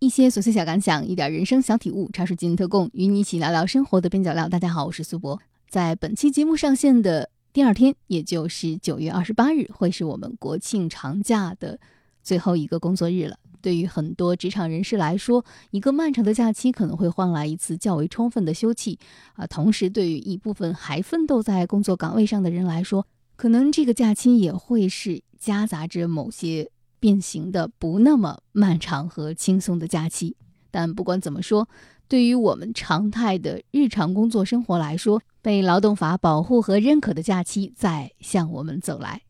一些琐碎小感想，一点人生小体悟，茶水间特供，与你一起聊聊生活的边角料。大家好，我是苏博。在本期节目上线的第二天，也就是九月二十八日，会是我们国庆长假的最后一个工作日了。对于很多职场人士来说，一个漫长的假期可能会换来一次较为充分的休憩啊。同时，对于一部分还奋斗在工作岗位上的人来说，可能这个假期也会是夹杂着某些变形的、不那么漫长和轻松的假期。但不管怎么说，对于我们常态的日常工作生活来说，被劳动法保护和认可的假期在向我们走来。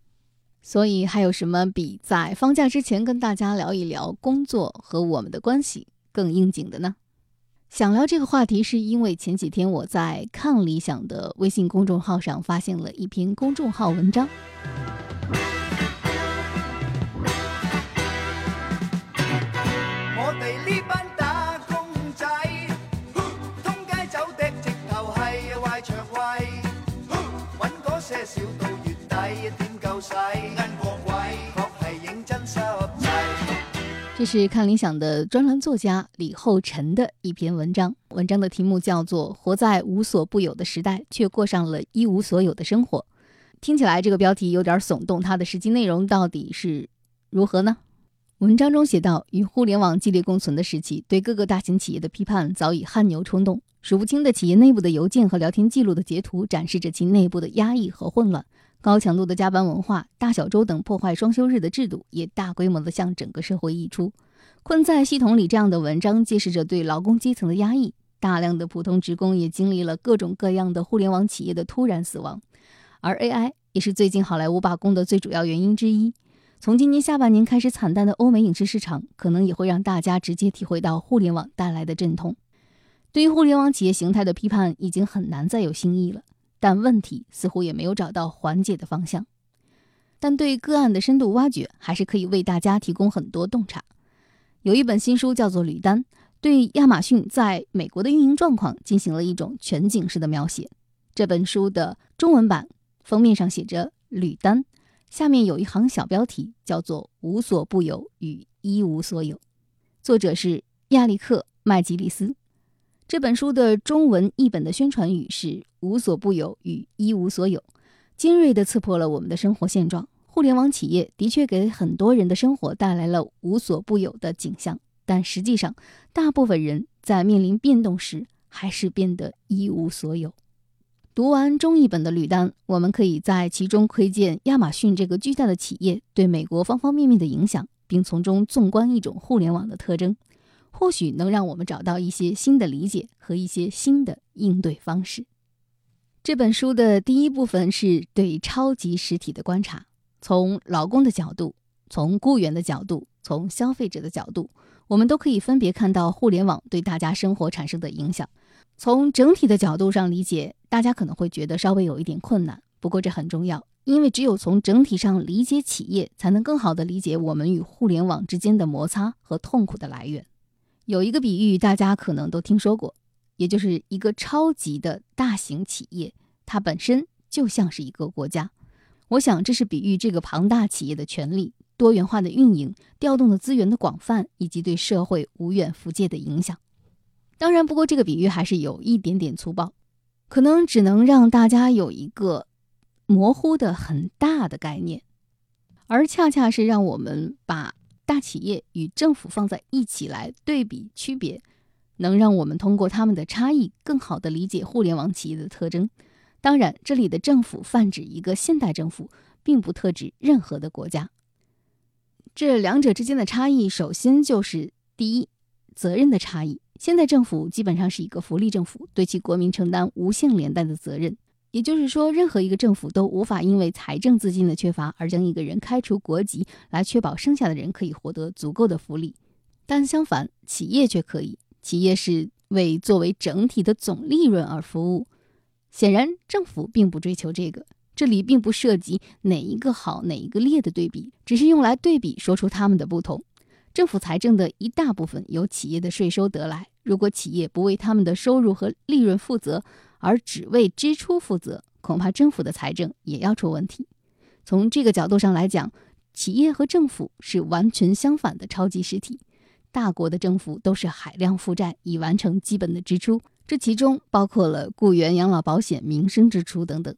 所以，还有什么比在放假之前跟大家聊一聊工作和我们的关系更应景的呢？想聊这个话题，是因为前几天我在看理想的微信公众号上发现了一篇公众号文章。这是看理想的专栏作家李厚辰的一篇文章，文章的题目叫做《活在无所不有的时代，却过上了一无所有的生活》。听起来这个标题有点耸动，它的实际内容到底是如何呢？文章中写道：与互联网激烈共存的时期，对各个大型企业的批判早已汗牛充栋，数不清的企业内部的邮件和聊天记录的截图，展示着其内部的压抑和混乱。高强度的加班文化、大小周等破坏双休日的制度，也大规模地向整个社会溢出。困在系统里这样的文章，揭示着对劳工阶层的压抑。大量的普通职工也经历了各种各样的互联网企业的突然死亡，而 AI 也是最近好莱坞罢工的最主要原因之一。从今年下半年开始惨淡的欧美影视市场，可能也会让大家直接体会到互联网带来的阵痛。对于互联网企业形态的批判，已经很难再有新意了。但问题似乎也没有找到缓解的方向，但对个案的深度挖掘还是可以为大家提供很多洞察。有一本新书叫做《吕丹》，对亚马逊在美国的运营状况进行了一种全景式的描写。这本书的中文版封面上写着“吕丹”，下面有一行小标题叫做“无所不有与一无所有”，作者是亚历克·麦吉利斯。这本书的中文译本的宣传语是“无所不有与一无所有”，尖锐地刺破了我们的生活现状。互联网企业的确给很多人的生活带来了无所不有的景象，但实际上，大部分人在面临变动时还是变得一无所有。读完中译本的吕丹，我们可以在其中窥见亚马逊这个巨大的企业对美国方方面面的影响，并从中纵观一种互联网的特征。或许能让我们找到一些新的理解和一些新的应对方式。这本书的第一部分是对超级实体的观察，从劳工的角度，从雇员的角度，从消费者的角度，我们都可以分别看到互联网对大家生活产生的影响。从整体的角度上理解，大家可能会觉得稍微有一点困难，不过这很重要，因为只有从整体上理解企业，才能更好地理解我们与互联网之间的摩擦和痛苦的来源。有一个比喻，大家可能都听说过，也就是一个超级的大型企业，它本身就像是一个国家。我想，这是比喻这个庞大企业的权力、多元化的运营、调动的资源的广泛，以及对社会无远弗届的影响。当然，不过这个比喻还是有一点点粗暴，可能只能让大家有一个模糊的很大的概念，而恰恰是让我们把。大企业与政府放在一起来对比区别，能让我们通过他们的差异，更好地理解互联网企业的特征。当然，这里的政府泛指一个现代政府，并不特指任何的国家。这两者之间的差异，首先就是第一，责任的差异。现代政府基本上是一个福利政府，对其国民承担无限连带的责任。也就是说，任何一个政府都无法因为财政资金的缺乏而将一个人开除国籍，来确保剩下的人可以获得足够的福利。但相反，企业却可以。企业是为作为整体的总利润而服务。显然，政府并不追求这个。这里并不涉及哪一个好，哪一个劣的对比，只是用来对比，说出他们的不同。政府财政的一大部分由企业的税收得来，如果企业不为他们的收入和利润负责，而只为支出负责，恐怕政府的财政也要出问题。从这个角度上来讲，企业和政府是完全相反的超级实体。大国的政府都是海量负债以完成基本的支出，这其中包括了雇员、养老保险、民生支出等等。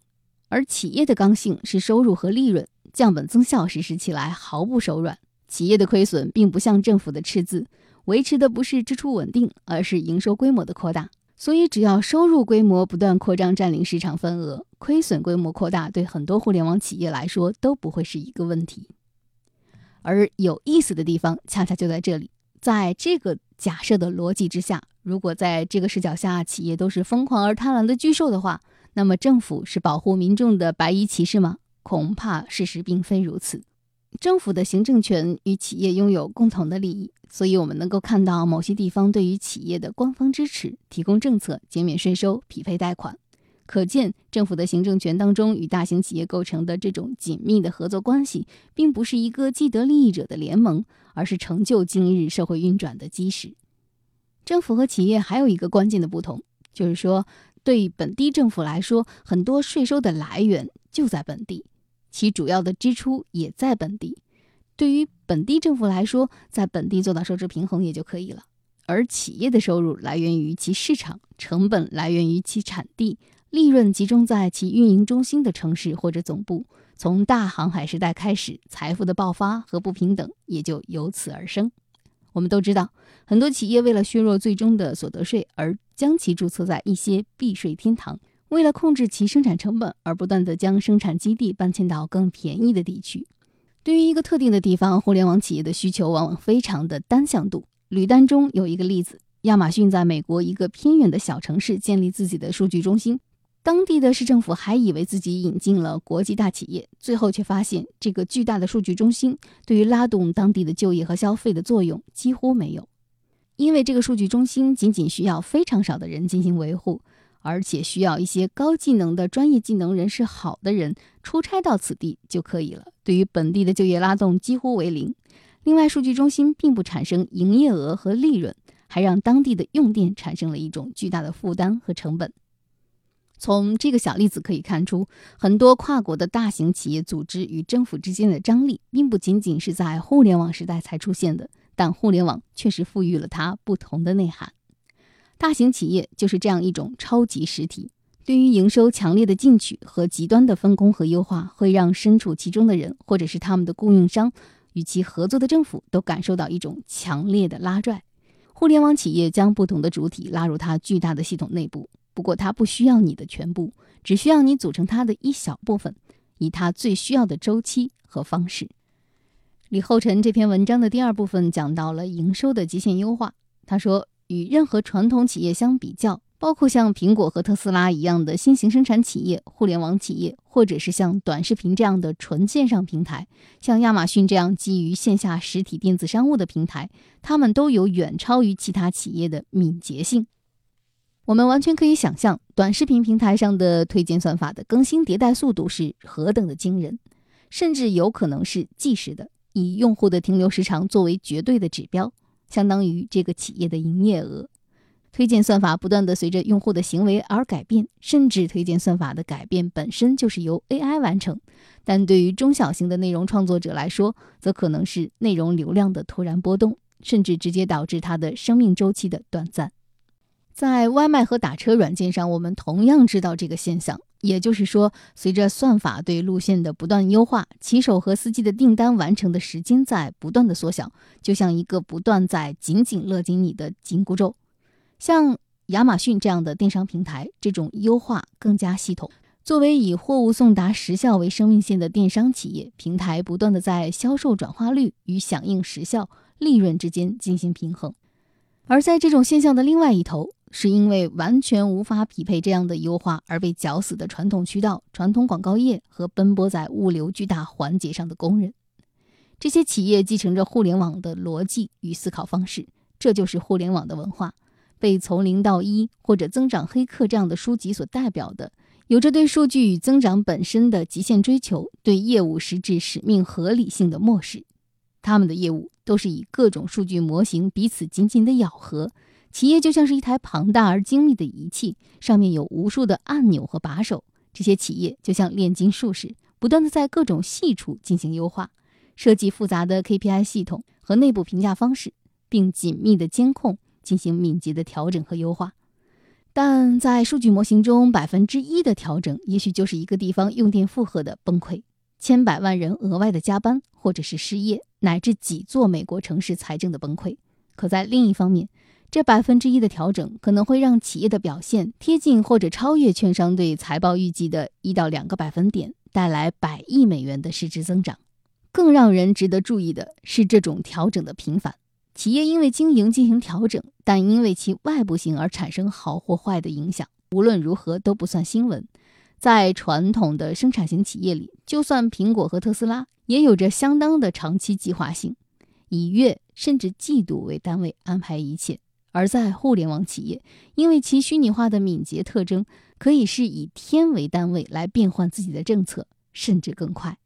而企业的刚性是收入和利润，降本增效实施起来毫不手软。企业的亏损并不像政府的赤字，维持的不是支出稳定，而是营收规模的扩大。所以，只要收入规模不断扩张，占领市场份额，亏损规模扩大，对很多互联网企业来说都不会是一个问题。而有意思的地方，恰恰就在这里。在这个假设的逻辑之下，如果在这个视角下，企业都是疯狂而贪婪的巨兽的话，那么政府是保护民众的白衣骑士吗？恐怕事实并非如此。政府的行政权与企业拥有共同的利益，所以我们能够看到某些地方对于企业的官方支持、提供政策、减免税收、匹配贷款。可见，政府的行政权当中与大型企业构成的这种紧密的合作关系，并不是一个既得利益者的联盟，而是成就今日社会运转的基石。政府和企业还有一个关键的不同，就是说，对本地政府来说，很多税收的来源就在本地。其主要的支出也在本地，对于本地政府来说，在本地做到收支平衡也就可以了。而企业的收入来源于其市场，成本来源于其产地，利润集中在其运营中心的城市或者总部。从大航海时代开始，财富的爆发和不平等也就由此而生。我们都知道，很多企业为了削弱最终的所得税，而将其注册在一些避税天堂。为了控制其生产成本，而不断地将生产基地搬迁到更便宜的地区。对于一个特定的地方，互联网企业的需求往往非常的单向度。吕丹中有一个例子：亚马逊在美国一个偏远的小城市建立自己的数据中心，当地的市政府还以为自己引进了国际大企业，最后却发现这个巨大的数据中心对于拉动当地的就业和消费的作用几乎没有，因为这个数据中心仅仅需要非常少的人进行维护。而且需要一些高技能的专业技能人士，好的人出差到此地就可以了。对于本地的就业拉动几乎为零。另外，数据中心并不产生营业额和利润，还让当地的用电产生了一种巨大的负担和成本。从这个小例子可以看出，很多跨国的大型企业组织与政府之间的张力，并不仅仅是在互联网时代才出现的，但互联网确实赋予了它不同的内涵。大型企业就是这样一种超级实体，对于营收强烈的进取和极端的分工和优化，会让身处其中的人或者是他们的供应商与其合作的政府都感受到一种强烈的拉拽。互联网企业将不同的主体拉入它巨大的系统内部，不过它不需要你的全部，只需要你组成它的一小部分，以它最需要的周期和方式。李厚辰这篇文章的第二部分讲到了营收的极限优化，他说。与任何传统企业相比较，包括像苹果和特斯拉一样的新型生产企业、互联网企业，或者是像短视频这样的纯线上平台，像亚马逊这样基于线下实体电子商务的平台，他们都有远超于其他企业的敏捷性。我们完全可以想象，短视频平台上的推荐算法的更新迭代速度是何等的惊人，甚至有可能是即时的，以用户的停留时长作为绝对的指标。相当于这个企业的营业额，推荐算法不断的随着用户的行为而改变，甚至推荐算法的改变本身就是由 AI 完成。但对于中小型的内容创作者来说，则可能是内容流量的突然波动，甚至直接导致它的生命周期的短暂。在外卖和打车软件上，我们同样知道这个现象。也就是说，随着算法对路线的不断优化，骑手和司机的订单完成的时间在不断的缩小，就像一个不断在紧紧勒紧你的紧箍咒。像亚马逊这样的电商平台，这种优化更加系统。作为以货物送达时效为生命线的电商企业，平台不断的在销售转化率与响应时效、利润之间进行平衡。而在这种现象的另外一头，是因为完全无法匹配这样的优化而被绞死的传统渠道、传统广告业和奔波在物流巨大环节上的工人。这些企业继承着互联网的逻辑与思考方式，这就是互联网的文化。被《从零到一》或者《增长黑客》这样的书籍所代表的，有着对数据与增长本身的极限追求，对业务实质使命合理性的漠视。他们的业务都是以各种数据模型彼此紧紧的咬合。企业就像是一台庞大而精密的仪器，上面有无数的按钮和把手。这些企业就像炼金术士，不断的在各种细处进行优化，设计复杂的 KPI 系统和内部评价方式。并紧密的监控，进行敏捷的调整和优化。但在数据模型中，百分之一的调整，也许就是一个地方用电负荷的崩溃，千百万人额外的加班，或者是失业，乃至几座美国城市财政的崩溃。可在另一方面，这百分之一的调整，可能会让企业的表现贴近或者超越券商对财报预计的一到两个百分点，带来百亿美元的市值增长。更让人值得注意的是，这种调整的频繁。企业因为经营进行调整，但因为其外部性而产生好或坏的影响，无论如何都不算新闻。在传统的生产型企业里，就算苹果和特斯拉，也有着相当的长期计划性，以月甚至季度为单位安排一切；而在互联网企业，因为其虚拟化的敏捷特征，可以是以天为单位来变换自己的政策，甚至更快。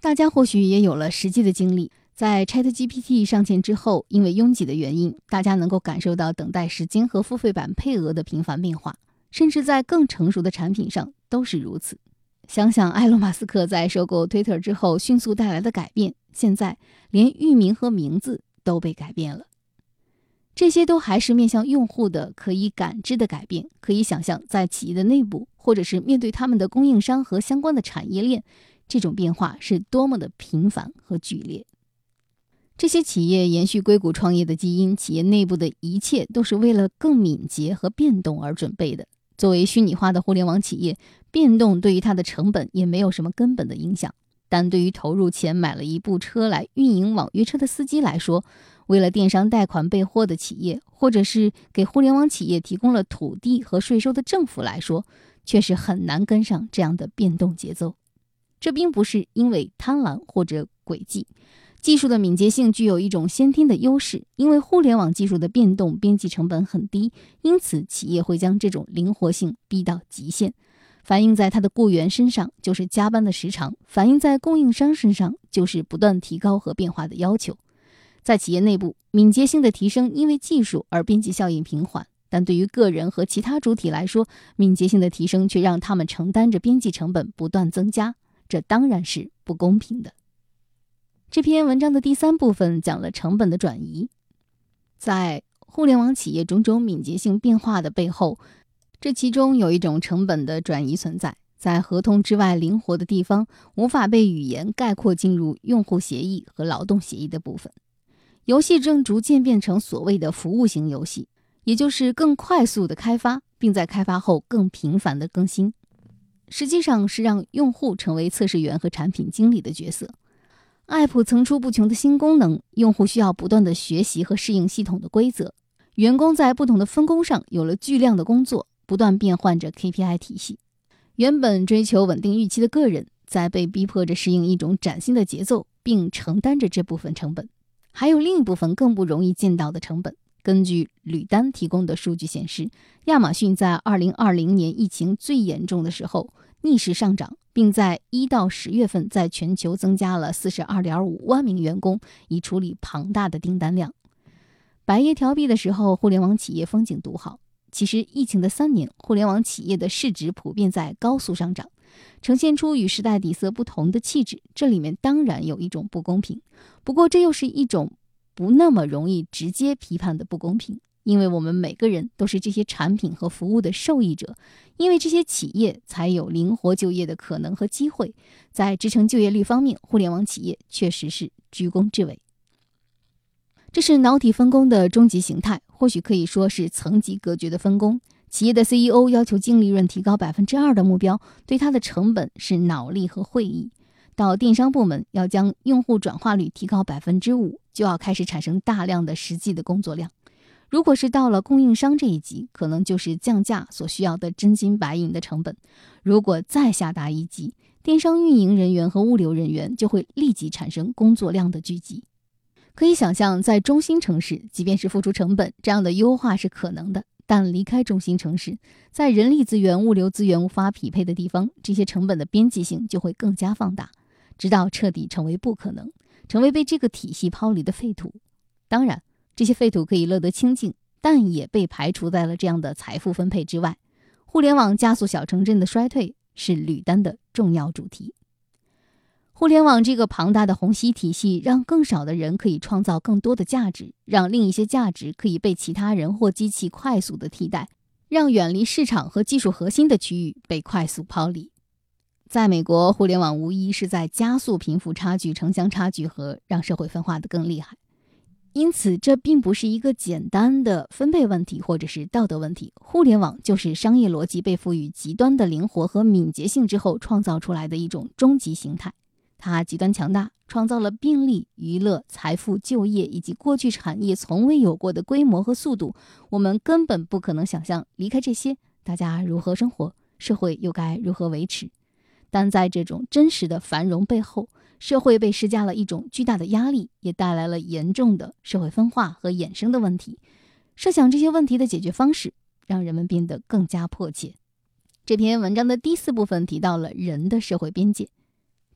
大家或许也有了实际的经历。在 ChatGPT 上线之后，因为拥挤的原因，大家能够感受到等待时间和付费版配额的频繁变化，甚至在更成熟的产品上都是如此。想想埃隆·马斯克在收购 Twitter 之后迅速带来的改变，现在连域名和名字都被改变了。这些都还是面向用户的可以感知的改变。可以想象，在企业的内部，或者是面对他们的供应商和相关的产业链，这种变化是多么的频繁和剧烈。这些企业延续硅谷创业的基因，企业内部的一切都是为了更敏捷和变动而准备的。作为虚拟化的互联网企业，变动对于它的成本也没有什么根本的影响。但对于投入钱买了一部车来运营网约车的司机来说，为了电商贷款备货的企业，或者是给互联网企业提供了土地和税收的政府来说，却是很难跟上这样的变动节奏。这并不是因为贪婪或者诡计。技术的敏捷性具有一种先天的优势，因为互联网技术的变动边际成本很低，因此企业会将这种灵活性逼到极限。反映在他的雇员身上就是加班的时长，反映在供应商身上就是不断提高和变化的要求。在企业内部，敏捷性的提升因为技术而边际效应平缓，但对于个人和其他主体来说，敏捷性的提升却让他们承担着边际成本不断增加，这当然是不公平的。这篇文章的第三部分讲了成本的转移，在互联网企业种种敏捷性变化的背后，这其中有一种成本的转移存在，在合同之外灵活的地方，无法被语言概括进入用户协议和劳动协议的部分。游戏正逐渐变成所谓的服务型游戏，也就是更快速的开发，并在开发后更频繁的更新，实际上是让用户成为测试员和产品经理的角色。App 层出不穷的新功能，用户需要不断的学习和适应系统的规则。员工在不同的分工上有了巨量的工作，不断变换着 KPI 体系。原本追求稳定预期的个人，在被逼迫着适应一种崭新的节奏，并承担着这部分成本。还有另一部分更不容易见到的成本。根据吕丹提供的数据显示，亚马逊在2020年疫情最严重的时候。逆势上涨，并在一到十月份在全球增加了四十二点五万名员工，以处理庞大的订单量。百业调闭的时候，互联网企业风景独好。其实，疫情的三年，互联网企业的市值普遍在高速上涨，呈现出与时代底色不同的气质。这里面当然有一种不公平，不过这又是一种不那么容易直接批判的不公平。因为我们每个人都是这些产品和服务的受益者，因为这些企业才有灵活就业的可能和机会。在支撑就业率方面，互联网企业确实是居功至伟。这是脑体分工的终极形态，或许可以说是层级隔绝的分工。企业的 CEO 要求净利润提高百分之二的目标，对它的成本是脑力和会议；到电商部门要将用户转化率提高百分之五，就要开始产生大量的实际的工作量。如果是到了供应商这一级，可能就是降价所需要的真金白银的成本。如果再下达一级，电商运营人员和物流人员就会立即产生工作量的聚集。可以想象，在中心城市，即便是付出成本，这样的优化是可能的；但离开中心城市，在人力资源、物流资源无法匹配的地方，这些成本的边际性就会更加放大，直到彻底成为不可能，成为被这个体系抛离的废土。当然。这些废土可以乐得清净，但也被排除在了这样的财富分配之外。互联网加速小城镇的衰退是吕丹的重要主题。互联网这个庞大的虹吸体系，让更少的人可以创造更多的价值，让另一些价值可以被其他人或机器快速的替代，让远离市场和技术核心的区域被快速抛离。在美国，互联网无疑是在加速贫富差距、城乡差距和让社会分化的更厉害。因此，这并不是一个简单的分配问题，或者是道德问题。互联网就是商业逻辑被赋予极端的灵活和敏捷性之后创造出来的一种终极形态。它极端强大，创造了病例、娱乐、财富、就业以及过去产业从未有过的规模和速度。我们根本不可能想象离开这些，大家如何生活，社会又该如何维持。但在这种真实的繁荣背后，社会被施加了一种巨大的压力，也带来了严重的社会分化和衍生的问题。设想这些问题的解决方式，让人们变得更加迫切。这篇文章的第四部分提到了人的社会边界。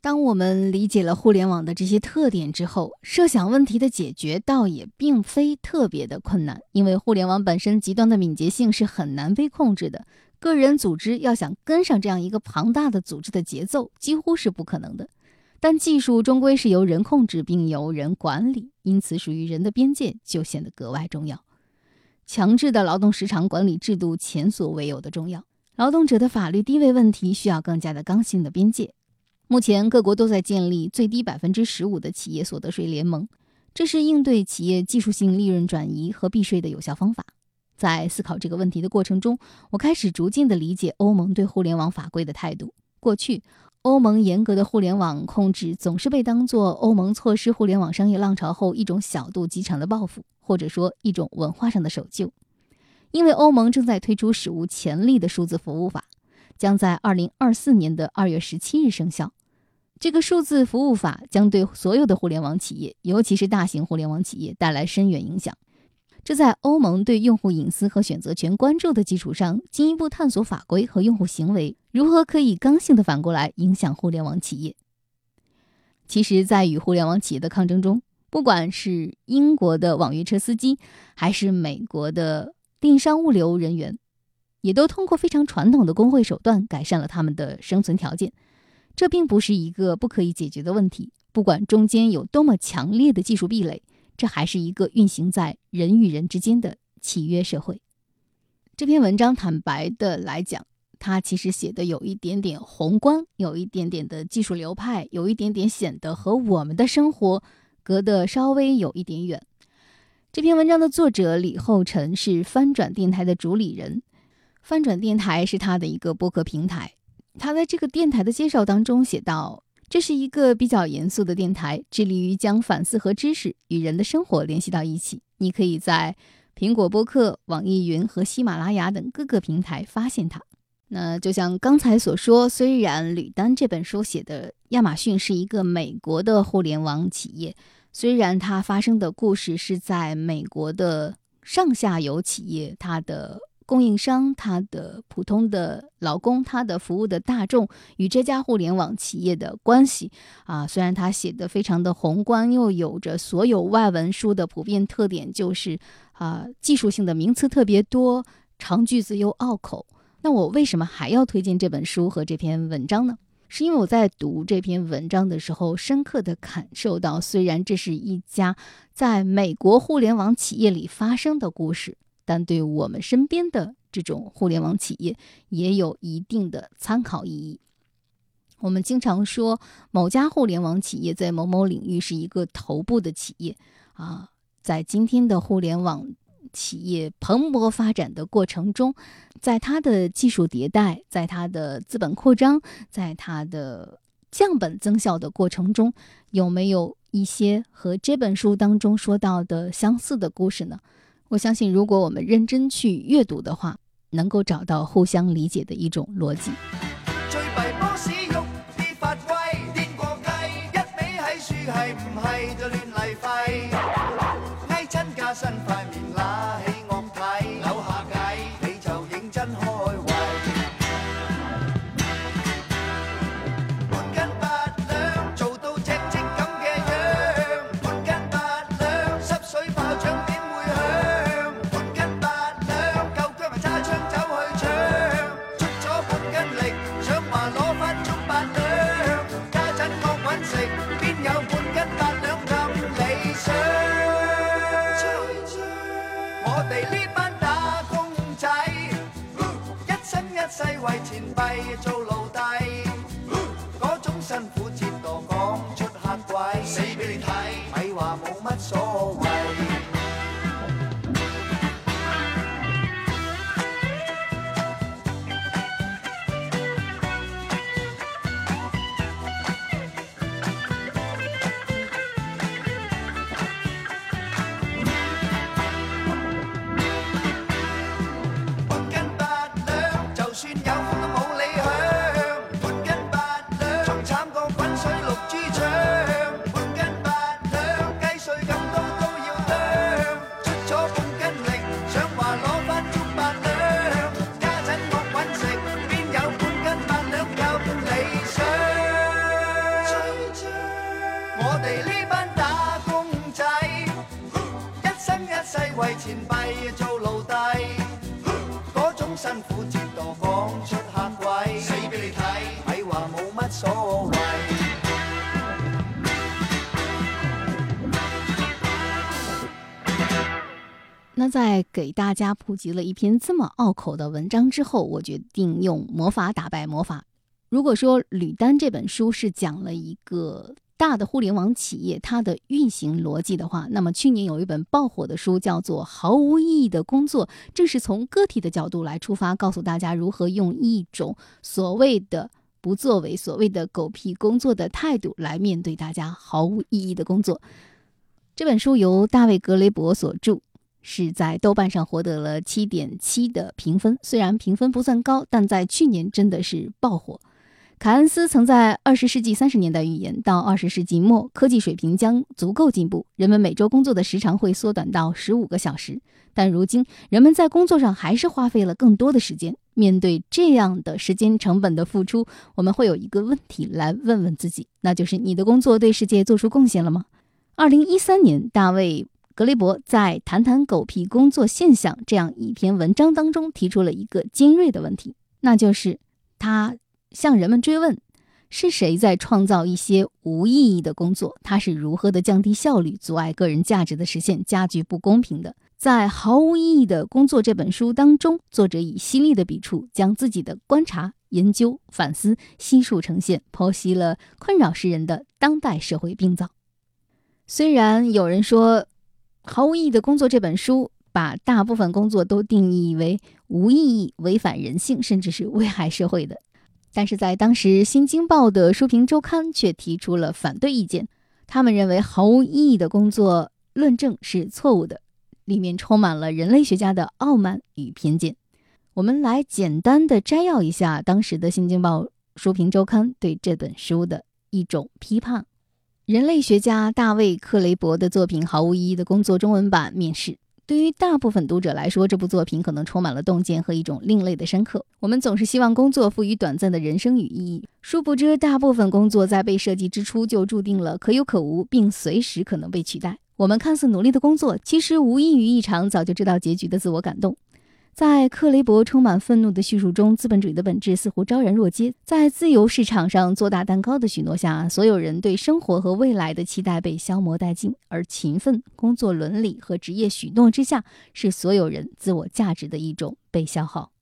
当我们理解了互联网的这些特点之后，设想问题的解决倒也并非特别的困难，因为互联网本身极端的敏捷性是很难被控制的。个人组织要想跟上这样一个庞大的组织的节奏，几乎是不可能的。但技术终归是由人控制并由人管理，因此属于人的边界就显得格外重要。强制的劳动时长管理制度前所未有的重要，劳动者的法律地位问题需要更加的刚性的边界。目前各国都在建立最低百分之十五的企业所得税联盟，这是应对企业技术性利润转移和避税的有效方法。在思考这个问题的过程中，我开始逐渐地理解欧盟对互联网法规的态度。过去。欧盟严格的互联网控制总是被当作欧盟错失互联网商业浪潮后一种小肚鸡肠的报复，或者说一种文化上的守旧。因为欧盟正在推出史无前例的数字服务法，将在二零二四年的二月十七日生效。这个数字服务法将对所有的互联网企业，尤其是大型互联网企业带来深远影响。这在欧盟对用户隐私和选择权关注的基础上，进一步探索法规和用户行为如何可以刚性的反过来影响互联网企业。其实，在与互联网企业的抗争中，不管是英国的网约车司机，还是美国的电商物流人员，也都通过非常传统的工会手段改善了他们的生存条件。这并不是一个不可以解决的问题，不管中间有多么强烈的技术壁垒。这还是一个运行在人与人之间的契约社会。这篇文章坦白的来讲，它其实写的有一点点宏观，有一点点的技术流派，有一点点显得和我们的生活隔得稍微有一点远。这篇文章的作者李厚辰是翻转电台的主理人，翻转电台是他的一个播客平台。他在这个电台的介绍当中写到。这是一个比较严肃的电台，致力于将反思和知识与人的生活联系到一起。你可以在苹果播客、网易云和喜马拉雅等各个平台发现它。那就像刚才所说，虽然吕丹这本书写的亚马逊是一个美国的互联网企业，虽然它发生的故事是在美国的上下游企业，它的。供应商他的普通的劳工，他的服务的大众与这家互联网企业的关系啊，虽然他写的非常的宏观，又有着所有外文书的普遍特点，就是啊技术性的名词特别多，长句子又拗口。那我为什么还要推荐这本书和这篇文章呢？是因为我在读这篇文章的时候，深刻的感受到，虽然这是一家在美国互联网企业里发生的故事。但对我们身边的这种互联网企业也有一定的参考意义。我们经常说某家互联网企业在某某领域是一个头部的企业啊，在今天的互联网企业蓬勃发展的过程中，在它的技术迭代，在它的资本扩张，在它的降本增效的过程中，有没有一些和这本书当中说到的相似的故事呢？我相信，如果我们认真去阅读的话，能够找到互相理解的一种逻辑。大家普及了一篇这么拗口的文章之后，我决定用魔法打败魔法。如果说《吕丹》这本书是讲了一个大的互联网企业它的运行逻辑的话，那么去年有一本爆火的书叫做《毫无意义的工作》，正是从个体的角度来出发，告诉大家如何用一种所谓的不作为、所谓的狗屁工作的态度来面对大家毫无意义的工作。这本书由大卫·格雷伯所著。是在豆瓣上获得了七点七的评分，虽然评分不算高，但在去年真的是爆火。凯恩斯曾在二十世纪三十年代预言，到二十世纪末，科技水平将足够进步，人们每周工作的时长会缩短到十五个小时。但如今，人们在工作上还是花费了更多的时间。面对这样的时间成本的付出，我们会有一个问题来问问自己，那就是你的工作对世界做出贡献了吗？二零一三年，大卫。格雷伯在《谈谈狗屁工作现象》这样一篇文章当中提出了一个尖锐的问题，那就是他向人们追问：是谁在创造一些无意义的工作？他是如何的降低效率，阻碍个人价值的实现，加剧不公平的？在《毫无意义的工作》这本书当中，作者以犀利的笔触，将自己的观察、研究、反思悉数呈现，剖析了困扰世人的当代社会病灶。虽然有人说，毫无意义的工作这本书把大部分工作都定义为无意义、违反人性，甚至是危害社会的。但是在当时，《新京报》的书评周刊却提出了反对意见。他们认为毫无意义的工作论证是错误的，里面充满了人类学家的傲慢与偏见。我们来简单的摘要一下当时的《新京报》书评周刊对这本书的一种批判。人类学家大卫·克雷伯的作品《毫无意义的工作》中文版面世。对于大部分读者来说，这部作品可能充满了洞见和一种另类的深刻。我们总是希望工作赋予短暂的人生与意义，殊不知大部分工作在被设计之初就注定了可有可无，并随时可能被取代。我们看似努力的工作，其实无异于一场早就知道结局的自我感动。在克雷伯充满愤怒的叙述中，资本主义的本质似乎昭然若揭。在自由市场上做大蛋糕的许诺下，所有人对生活和未来的期待被消磨殆尽；而勤奋、工作伦理和职业许诺之下，是所有人自我价值的一种被消耗。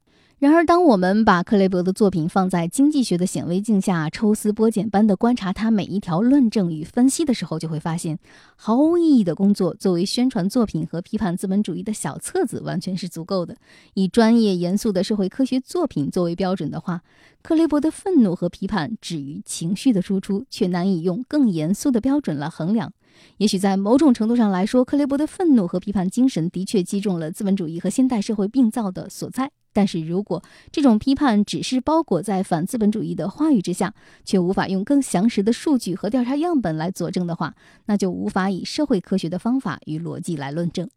然而，当我们把克雷伯的作品放在经济学的显微镜下，抽丝剥茧般地观察他每一条论证与分析的时候，就会发现，毫无意义的工作作为宣传作品和批判资本主义的小册子，完全是足够的。以专业严肃的社会科学作品作为标准的话，克雷伯的愤怒和批判止于情绪的输出，却难以用更严肃的标准来衡量。也许在某种程度上来说，克雷伯的愤怒和批判精神的确击中了资本主义和现代社会病灶的所在。但是如果这种批判只是包裹在反资本主义的话语之下，却无法用更详实的数据和调查样本来佐证的话，那就无法以社会科学的方法与逻辑来论证。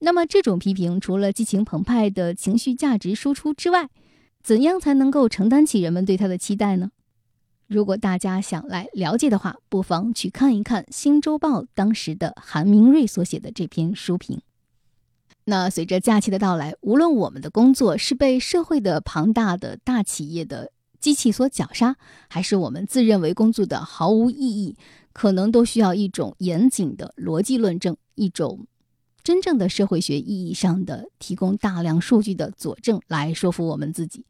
那么，这种批评除了激情澎湃的情绪价值输出之外，怎样才能够承担起人们对他的期待呢？如果大家想来了解的话，不妨去看一看《新周报》当时的韩明瑞所写的这篇书评。那随着假期的到来，无论我们的工作是被社会的庞大的大企业的机器所绞杀，还是我们自认为工作的毫无意义，可能都需要一种严谨的逻辑论证，一种真正的社会学意义上的提供大量数据的佐证来说服我们自己。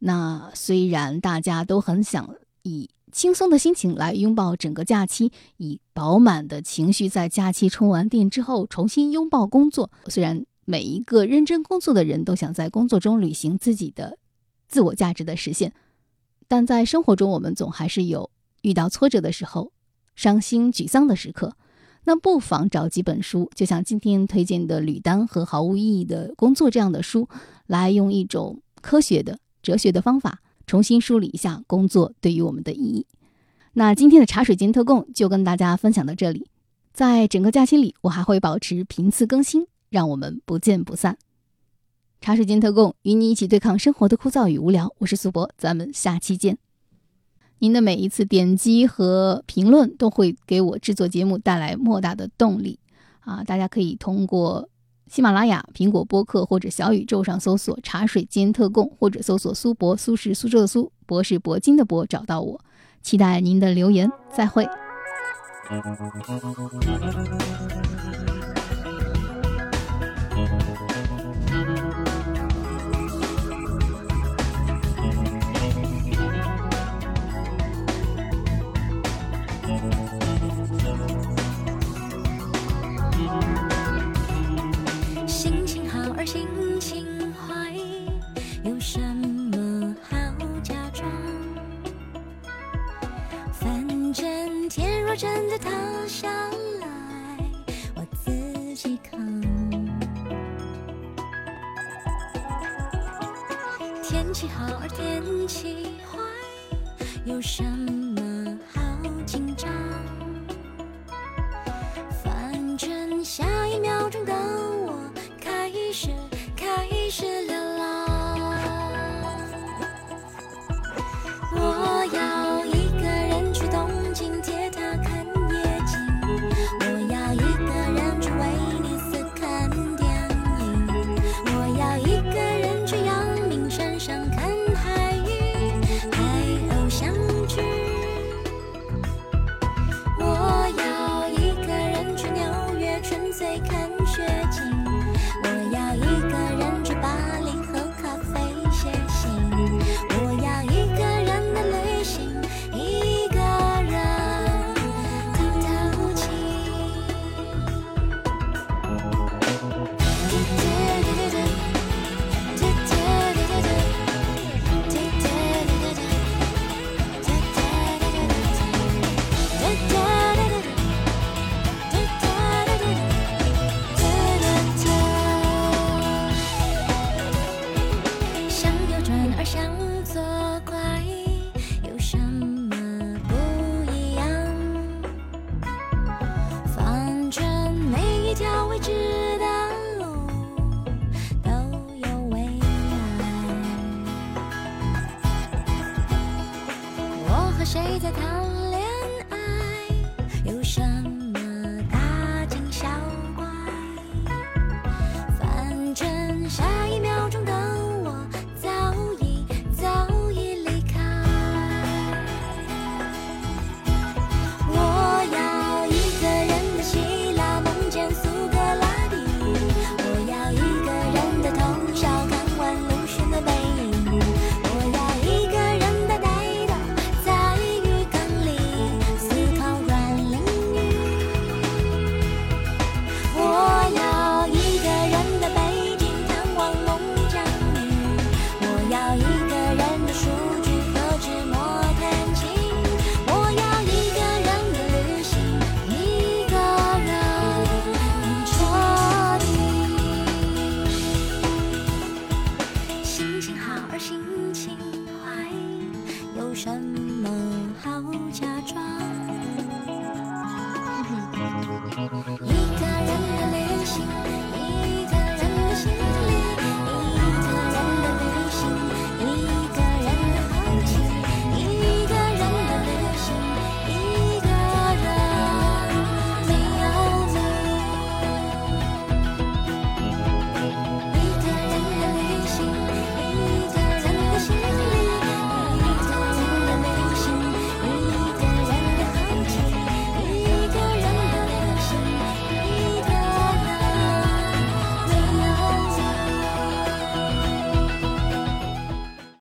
那虽然大家都很想以轻松的心情来拥抱整个假期，以饱满的情绪在假期充完电之后重新拥抱工作。虽然每一个认真工作的人都想在工作中履行自己的自我价值的实现，但在生活中，我们总还是有遇到挫折的时候、伤心沮丧的时刻。那不妨找几本书，就像今天推荐的《履单和毫无意义的工作》这样的书，来用一种科学的、哲学的方法。重新梳理一下工作对于我们的意义。那今天的茶水间特供就跟大家分享到这里。在整个假期里，我还会保持频次更新，让我们不见不散。茶水间特供与你一起对抗生活的枯燥与无聊。我是苏博，咱们下期见。您的每一次点击和评论都会给我制作节目带来莫大的动力啊！大家可以通过。喜马拉雅、苹果播客或者小宇宙上搜索“茶水间特供”，或者搜索“苏博”，苏是苏州的苏，博是铂金的博，找到我。期待您的留言，再会。条未知的路都有未来。我和谁在谈